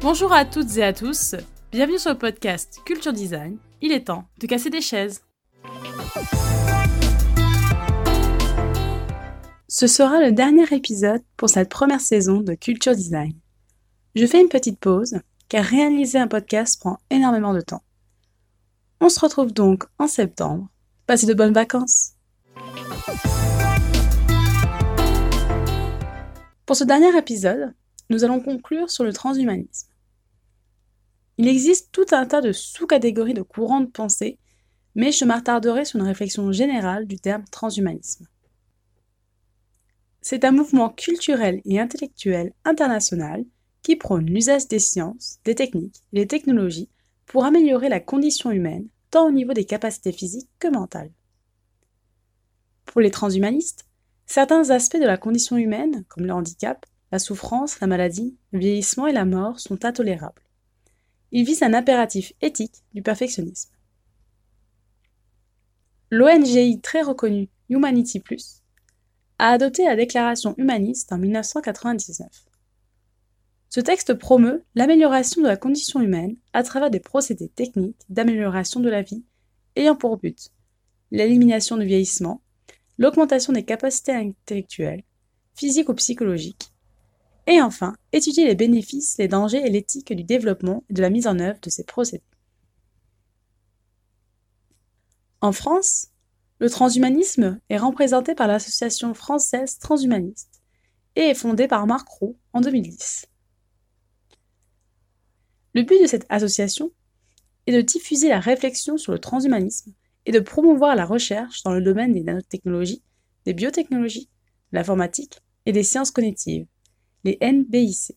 Bonjour à toutes et à tous, bienvenue sur le podcast Culture Design. Il est temps de casser des chaises. Ce sera le dernier épisode pour cette première saison de Culture Design. Je fais une petite pause car réaliser un podcast prend énormément de temps. On se retrouve donc en septembre. Passez de bonnes vacances. Pour ce dernier épisode, nous allons conclure sur le transhumanisme. Il existe tout un tas de sous-catégories de courants de pensée, mais je m'attarderai sur une réflexion générale du terme transhumanisme. C'est un mouvement culturel et intellectuel international qui prône l'usage des sciences, des techniques et des technologies pour améliorer la condition humaine, tant au niveau des capacités physiques que mentales. Pour les transhumanistes, certains aspects de la condition humaine, comme le handicap, la souffrance, la maladie, le vieillissement et la mort, sont intolérables. Il vise un impératif éthique du perfectionnisme. L'ONGI très reconnue Humanity Plus a adopté la déclaration humaniste en 1999. Ce texte promeut l'amélioration de la condition humaine à travers des procédés techniques d'amélioration de la vie ayant pour but l'élimination du vieillissement, l'augmentation des capacités intellectuelles, physiques ou psychologiques, et enfin, étudier les bénéfices, les dangers et l'éthique du développement et de la mise en œuvre de ces procédés. En France, le transhumanisme est représenté par l'Association française transhumaniste et est fondé par Marc Roux en 2010. Le but de cette association est de diffuser la réflexion sur le transhumanisme et de promouvoir la recherche dans le domaine des nanotechnologies, des biotechnologies, de l'informatique et des sciences cognitives, les NBIC.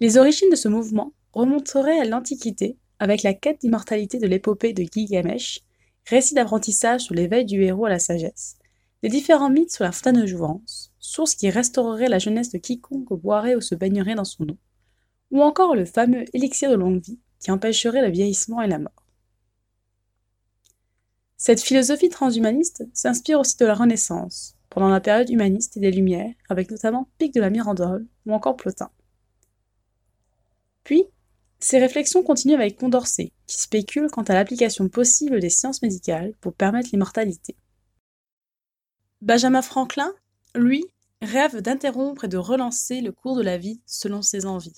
Les origines de ce mouvement remonteraient à l'Antiquité avec la quête d'immortalité de l'épopée de Gilgamesh, récit d'apprentissage sur l'éveil du héros à la sagesse, les différents mythes sur la fontaine de jouvence, source qui restaurerait la jeunesse de quiconque boirait ou se baignerait dans son eau, ou encore le fameux élixir de longue vie qui empêcherait le vieillissement et la mort. Cette philosophie transhumaniste s'inspire aussi de la Renaissance, pendant la période humaniste et des Lumières, avec notamment Pic de la Mirandole ou encore Plotin. Puis, ces réflexions continuent avec Condorcet, qui spécule quant à l'application possible des sciences médicales pour permettre l'immortalité. Benjamin Franklin, lui, rêve d'interrompre et de relancer le cours de la vie selon ses envies.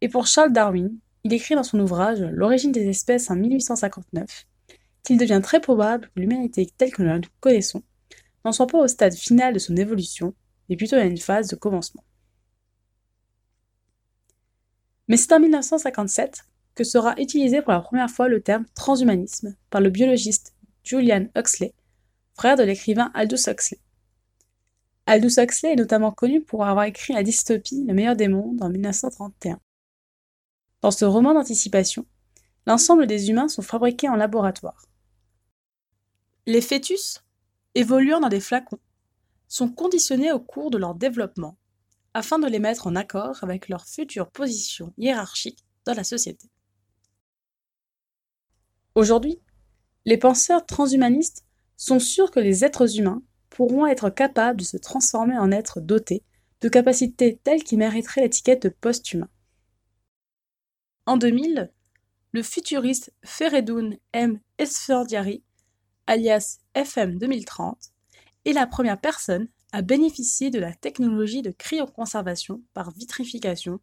Et pour Charles Darwin, il écrit dans son ouvrage L'origine des espèces en 1859 qu'il devient très probable que l'humanité telle que nous la connaissons n'en soit pas au stade final de son évolution, mais plutôt à une phase de commencement. Mais c'est en 1957 que sera utilisé pour la première fois le terme transhumanisme par le biologiste Julian Huxley, frère de l'écrivain Aldous Huxley. Aldous Huxley est notamment connu pour avoir écrit la dystopie Le meilleur des mondes en 1931. Dans ce roman d'anticipation, l'ensemble des humains sont fabriqués en laboratoire. Les fœtus évoluant dans des flacons, sont conditionnés au cours de leur développement afin de les mettre en accord avec leur future position hiérarchique dans la société. Aujourd'hui, les penseurs transhumanistes sont sûrs que les êtres humains pourront être capables de se transformer en êtres dotés de capacités telles qu'ils mériteraient l'étiquette de post-humain. En 2000, le futuriste Feredoun M. Esfandiari alias FM 2030, est la première personne à bénéficier de la technologie de cryoconservation par vitrification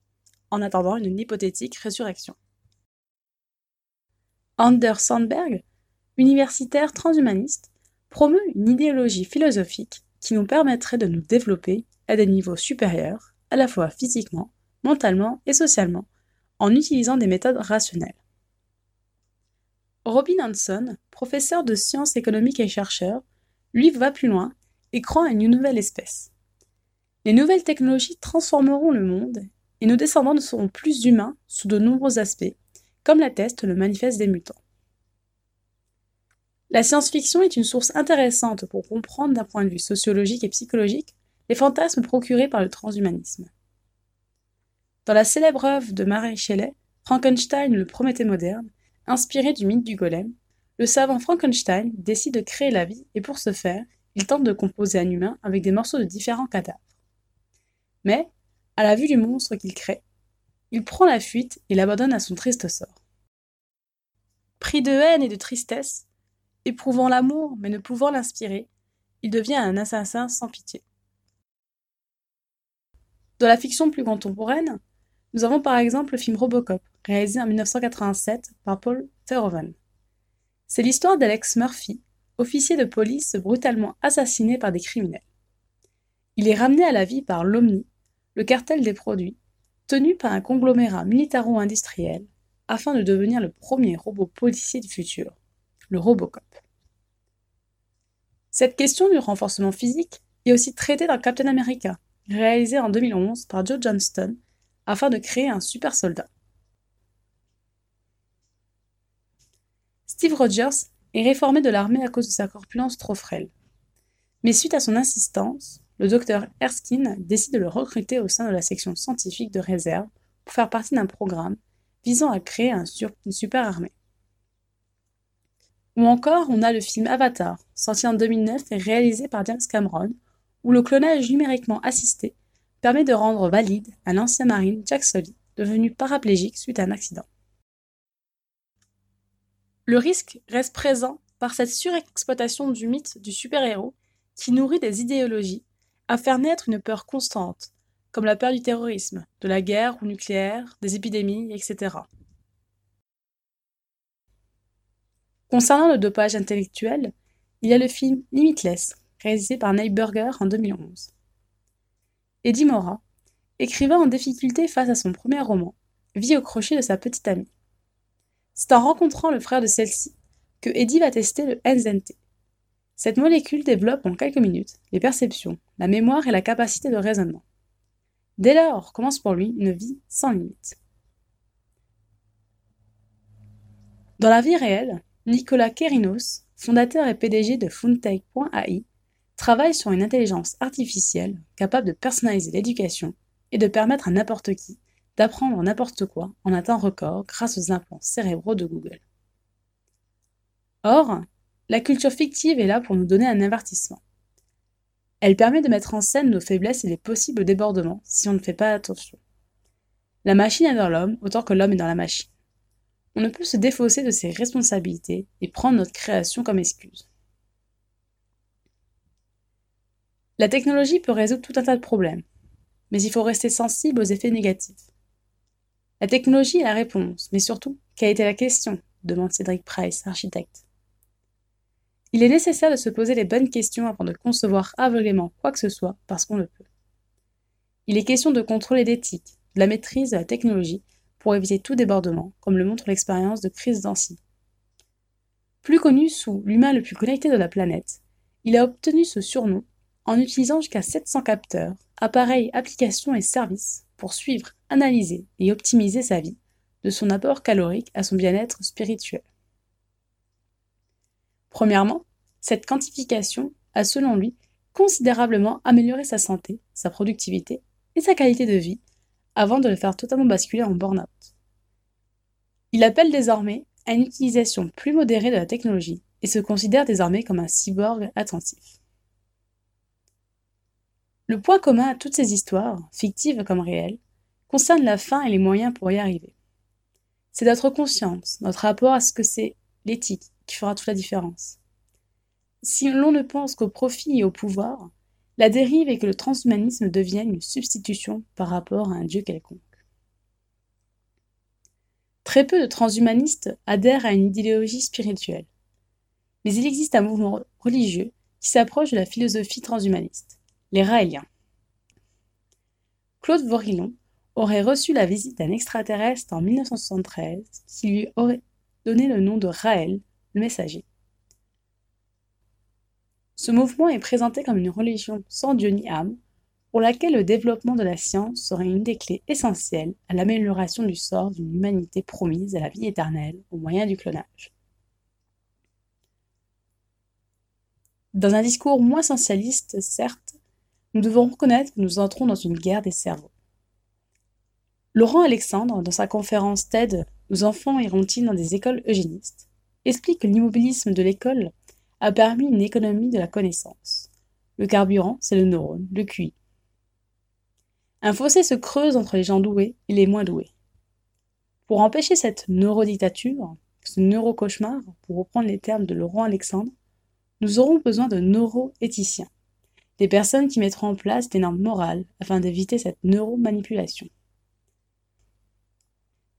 en attendant une hypothétique résurrection. Anders Sandberg, universitaire transhumaniste, promeut une idéologie philosophique qui nous permettrait de nous développer à des niveaux supérieurs, à la fois physiquement, mentalement et socialement, en utilisant des méthodes rationnelles. Robin Hanson, professeur de sciences économiques et chercheur, lui va plus loin et croit à une nouvelle espèce. Les nouvelles technologies transformeront le monde et nos descendants ne seront plus humains sous de nombreux aspects, comme l'atteste le manifeste des mutants. La science-fiction est une source intéressante pour comprendre d'un point de vue sociologique et psychologique les fantasmes procurés par le transhumanisme. Dans la célèbre œuvre de Mary Shelley, Frankenstein le Prométhée moderne, Inspiré du mythe du golem, le savant Frankenstein décide de créer la vie et pour ce faire, il tente de composer un humain avec des morceaux de différents cadavres. Mais, à la vue du monstre qu'il crée, il prend la fuite et l'abandonne à son triste sort. Pris de haine et de tristesse, éprouvant l'amour mais ne pouvant l'inspirer, il devient un assassin sans pitié. Dans la fiction plus contemporaine, nous avons par exemple le film Robocop, réalisé en 1987 par Paul Verhoeven. C'est l'histoire d'Alex Murphy, officier de police brutalement assassiné par des criminels. Il est ramené à la vie par l'OMNI, le cartel des produits, tenu par un conglomérat militaro-industriel, afin de devenir le premier robot policier du futur, le Robocop. Cette question du renforcement physique est aussi traitée dans Captain America, réalisé en 2011 par Joe Johnston, afin de créer un super soldat. Steve Rogers est réformé de l'armée à cause de sa corpulence trop frêle. Mais suite à son insistance, le docteur Erskine décide de le recruter au sein de la section scientifique de réserve pour faire partie d'un programme visant à créer un une super armée. Ou encore, on a le film Avatar, sorti en 2009 et réalisé par James Cameron, où le clonage numériquement assisté permet de rendre valide un ancien marine Jack Sully, devenu paraplégique suite à un accident. Le risque reste présent par cette surexploitation du mythe du super-héros qui nourrit des idéologies à faire naître une peur constante, comme la peur du terrorisme, de la guerre ou nucléaire, des épidémies, etc. Concernant le dopage intellectuel, il y a le film Limitless, réalisé par Neil Burger en 2011. Eddie Mora, écrivain en difficulté face à son premier roman, vit au crochet de sa petite amie. C'est en rencontrant le frère de celle-ci que Eddie va tester le NZT. Cette molécule développe en quelques minutes les perceptions, la mémoire et la capacité de raisonnement. Dès lors commence pour lui une vie sans limite. Dans la vie réelle, Nicolas Kerinos, fondateur et PDG de Funtech.ai, travaille sur une intelligence artificielle capable de personnaliser l'éducation et de permettre à n'importe qui d'apprendre n'importe quoi en un record grâce aux implants cérébraux de Google. Or, la culture fictive est là pour nous donner un avertissement. Elle permet de mettre en scène nos faiblesses et les possibles débordements si on ne fait pas attention. La machine est dans l'homme autant que l'homme est dans la machine. On ne peut se défausser de ses responsabilités et prendre notre création comme excuse. La technologie peut résoudre tout un tas de problèmes, mais il faut rester sensible aux effets négatifs. La technologie est la réponse, mais surtout, quelle était la question? demande Cédric Price, architecte. Il est nécessaire de se poser les bonnes questions avant de concevoir aveuglément quoi que ce soit parce qu'on le peut. Il est question de contrôler l'éthique, de la maîtrise de la technologie pour éviter tout débordement, comme le montre l'expérience de Chris Dancy. Plus connu sous l'humain le plus connecté de la planète, il a obtenu ce surnom en utilisant jusqu'à 700 capteurs, appareils, applications et services pour suivre, analyser et optimiser sa vie, de son apport calorique à son bien-être spirituel. Premièrement, cette quantification a, selon lui, considérablement amélioré sa santé, sa productivité et sa qualité de vie avant de le faire totalement basculer en burn-out. Il appelle désormais à une utilisation plus modérée de la technologie et se considère désormais comme un cyborg attentif. Le point commun à toutes ces histoires, fictives comme réelles, concerne la fin et les moyens pour y arriver. C'est notre conscience, notre rapport à ce que c'est l'éthique qui fera toute la différence. Si l'on ne pense qu'au profit et au pouvoir, la dérive est que le transhumanisme devienne une substitution par rapport à un dieu quelconque. Très peu de transhumanistes adhèrent à une idéologie spirituelle, mais il existe un mouvement religieux qui s'approche de la philosophie transhumaniste les Raéliens. Claude Vorillon aurait reçu la visite d'un extraterrestre en 1973 qui lui aurait donné le nom de Raël, le messager. Ce mouvement est présenté comme une religion sans Dieu ni âme, pour laquelle le développement de la science serait une des clés essentielles à l'amélioration du sort d'une humanité promise à la vie éternelle au moyen du clonage. Dans un discours moins essentialiste, certes, nous devons reconnaître que nous entrons dans une guerre des cerveaux. Laurent Alexandre, dans sa conférence TED Nos enfants iront-ils dans des écoles eugénistes? explique que l'immobilisme de l'école a permis une économie de la connaissance. Le carburant, c'est le neurone, le QI. Un fossé se creuse entre les gens doués et les moins doués. Pour empêcher cette neurodictature, ce neurocauchemar, pour reprendre les termes de Laurent Alexandre, nous aurons besoin de neuroéthiciens, des personnes qui mettront en place des normes morales afin d'éviter cette neuromanipulation.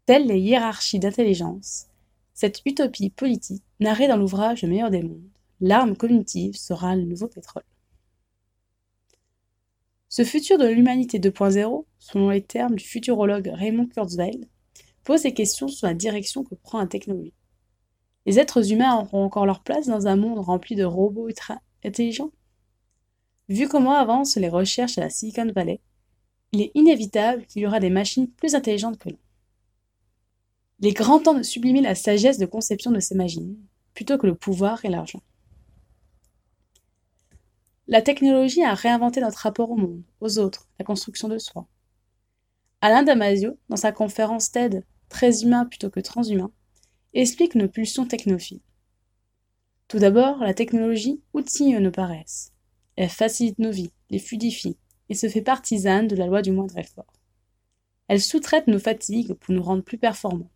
Telles les hiérarchies d'intelligence, cette utopie politique, narrée dans l'ouvrage Le meilleur des mondes, l'arme cognitive sera le nouveau pétrole. Ce futur de l'humanité 2.0, selon les termes du futurologue Raymond Kurzweil, pose des questions sur la direction que prend la technologie. Les êtres humains auront encore leur place dans un monde rempli de robots intelligents? Vu comment avancent les recherches à la Silicon Valley, il est inévitable qu'il y aura des machines plus intelligentes que nous. Il est grand temps de sublimer la sagesse de conception de ces machines, plutôt que le pouvoir et l'argent. La technologie a réinventé notre rapport au monde, aux autres, la construction de soi. Alain Damasio, dans sa conférence TED Très humain plutôt que transhumain, explique nos pulsions technophiles. Tout d'abord, la technologie outille nos paresses. Elle facilite nos vies, les fluidifie, et se fait partisane de la loi du moindre effort. Elle sous-traite nos fatigues pour nous rendre plus performants.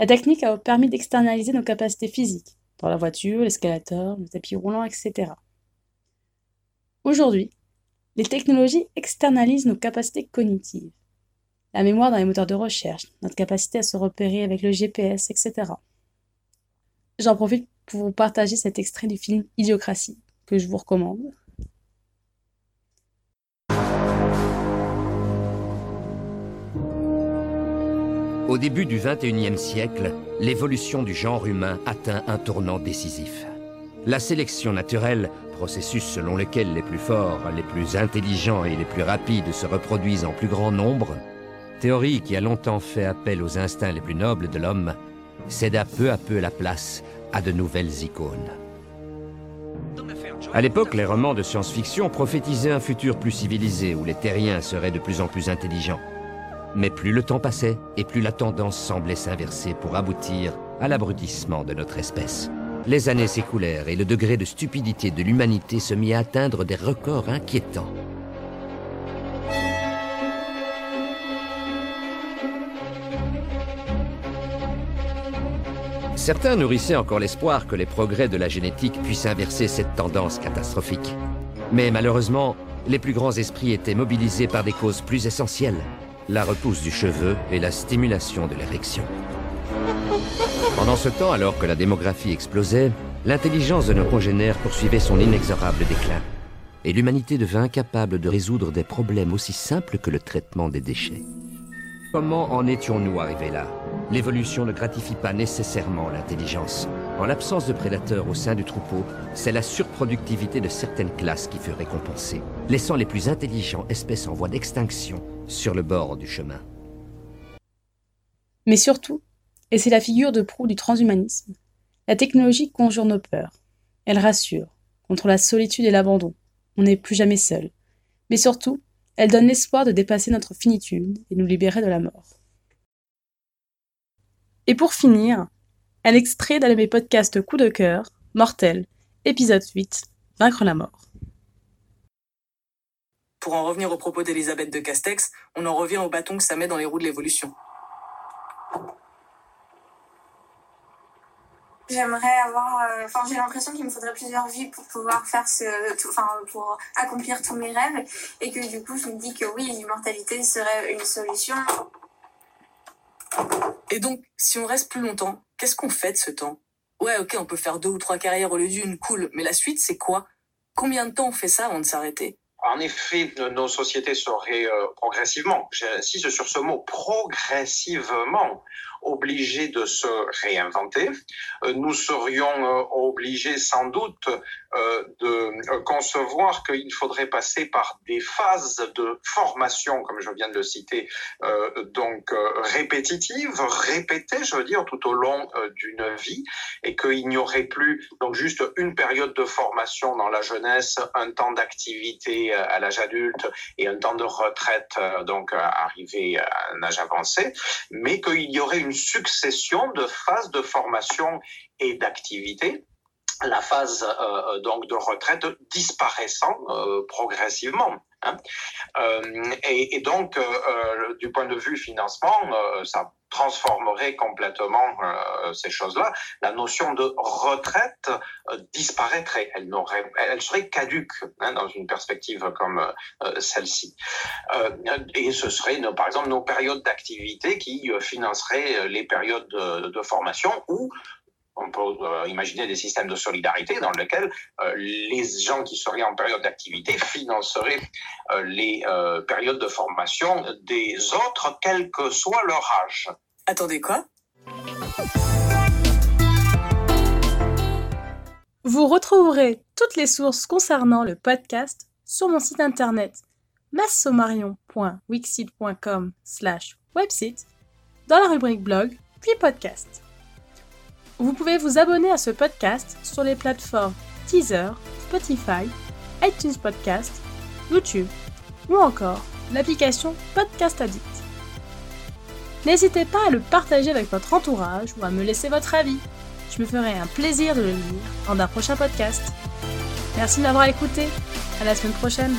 La technique a permis d'externaliser nos capacités physiques, dans la voiture, l'escalator, le tapis roulant, etc. Aujourd'hui, les technologies externalisent nos capacités cognitives, la mémoire dans les moteurs de recherche, notre capacité à se repérer avec le GPS, etc. J'en profite pour vous partager cet extrait du film Idiocratie, que je vous recommande. Au début du XXIe siècle, l'évolution du genre humain atteint un tournant décisif. La sélection naturelle processus selon lequel les plus forts, les plus intelligents et les plus rapides se reproduisent en plus grand nombre, théorie qui a longtemps fait appel aux instincts les plus nobles de l'homme, céda peu à peu la place à de nouvelles icônes. À l'époque, les romans de science-fiction prophétisaient un futur plus civilisé où les terriens seraient de plus en plus intelligents. Mais plus le temps passait et plus la tendance semblait s'inverser pour aboutir à l'abrutissement de notre espèce. Les années s'écoulèrent et le degré de stupidité de l'humanité se mit à atteindre des records inquiétants. Certains nourrissaient encore l'espoir que les progrès de la génétique puissent inverser cette tendance catastrophique. Mais malheureusement, les plus grands esprits étaient mobilisés par des causes plus essentielles, la repousse du cheveu et la stimulation de l'érection. Pendant ce temps, alors que la démographie explosait, l'intelligence de nos congénères poursuivait son inexorable déclin. Et l'humanité devint incapable de résoudre des problèmes aussi simples que le traitement des déchets. Comment en étions-nous arrivés là? L'évolution ne gratifie pas nécessairement l'intelligence. En l'absence de prédateurs au sein du troupeau, c'est la surproductivité de certaines classes qui fut récompensée, laissant les plus intelligents espèces en voie d'extinction sur le bord du chemin. Mais surtout, et c'est la figure de proue du transhumanisme. La technologie conjure nos peurs. Elle rassure, contre la solitude et l'abandon. On n'est plus jamais seul. Mais surtout, elle donne l'espoir de dépasser notre finitude et nous libérer de la mort. Et pour finir, un extrait d'un de mes podcasts coup de cœur, Mortel, épisode 8, Vaincre la mort. Pour en revenir au propos d'Elisabeth de Castex, on en revient au bâton que ça met dans les roues de l'évolution. J'aimerais avoir, euh, enfin j'ai l'impression qu'il me faudrait plusieurs vies pour pouvoir faire ce, enfin pour accomplir tous mes rêves et que du coup je me dis que oui l'immortalité serait une solution. Et donc si on reste plus longtemps, qu'est-ce qu'on fait de ce temps? Ouais ok on peut faire deux ou trois carrières au lieu d'une, cool, mais la suite c'est quoi? Combien de temps on fait ça avant de s'arrêter? En effet, nos sociétés seraient euh, progressivement, j'insiste sur ce mot, progressivement obligés de se réinventer. Euh, nous serions euh, obligés sans doute euh, de concevoir qu'il faudrait passer par des phases de formation, comme je viens de le citer, donc répétitives, répétées, je veux dire, tout au long d'une vie, et qu'il n'y aurait plus donc juste une période de formation dans la jeunesse, un temps d'activité à l'âge adulte et un temps de retraite, donc arrivé à un âge avancé, mais qu'il y aurait une une succession de phases de formation et d'activité la phase euh, donc de retraite disparaissant euh, progressivement. Hein. Euh, et, et, donc, du point de vue financement, ça transformerait complètement ces choses-là. La notion de retraite disparaîtrait. Elle, n'aurait, elle serait caduque hein, dans une perspective comme celle-ci. et ce serait, par exemple, nos périodes d'activité qui financeraient les périodes de, de formation ou on peut euh, imaginer des systèmes de solidarité dans lesquels euh, les gens qui seraient en période d'activité financeraient euh, les périodes de formation des autres, quel que soit leur âge. Attendez quoi? Vous retrouverez toutes les sources concernant le podcast sur mon site internet massomarion.wixit.com slash website dans la rubrique blog puis podcast. Vous pouvez vous abonner à ce podcast sur les plateformes Teaser, Spotify, iTunes Podcast, YouTube ou encore l'application Podcast Addict. N'hésitez pas à le partager avec votre entourage ou à me laisser votre avis. Je me ferai un plaisir de le lire dans un prochain podcast. Merci de m'avoir écouté. À la semaine prochaine.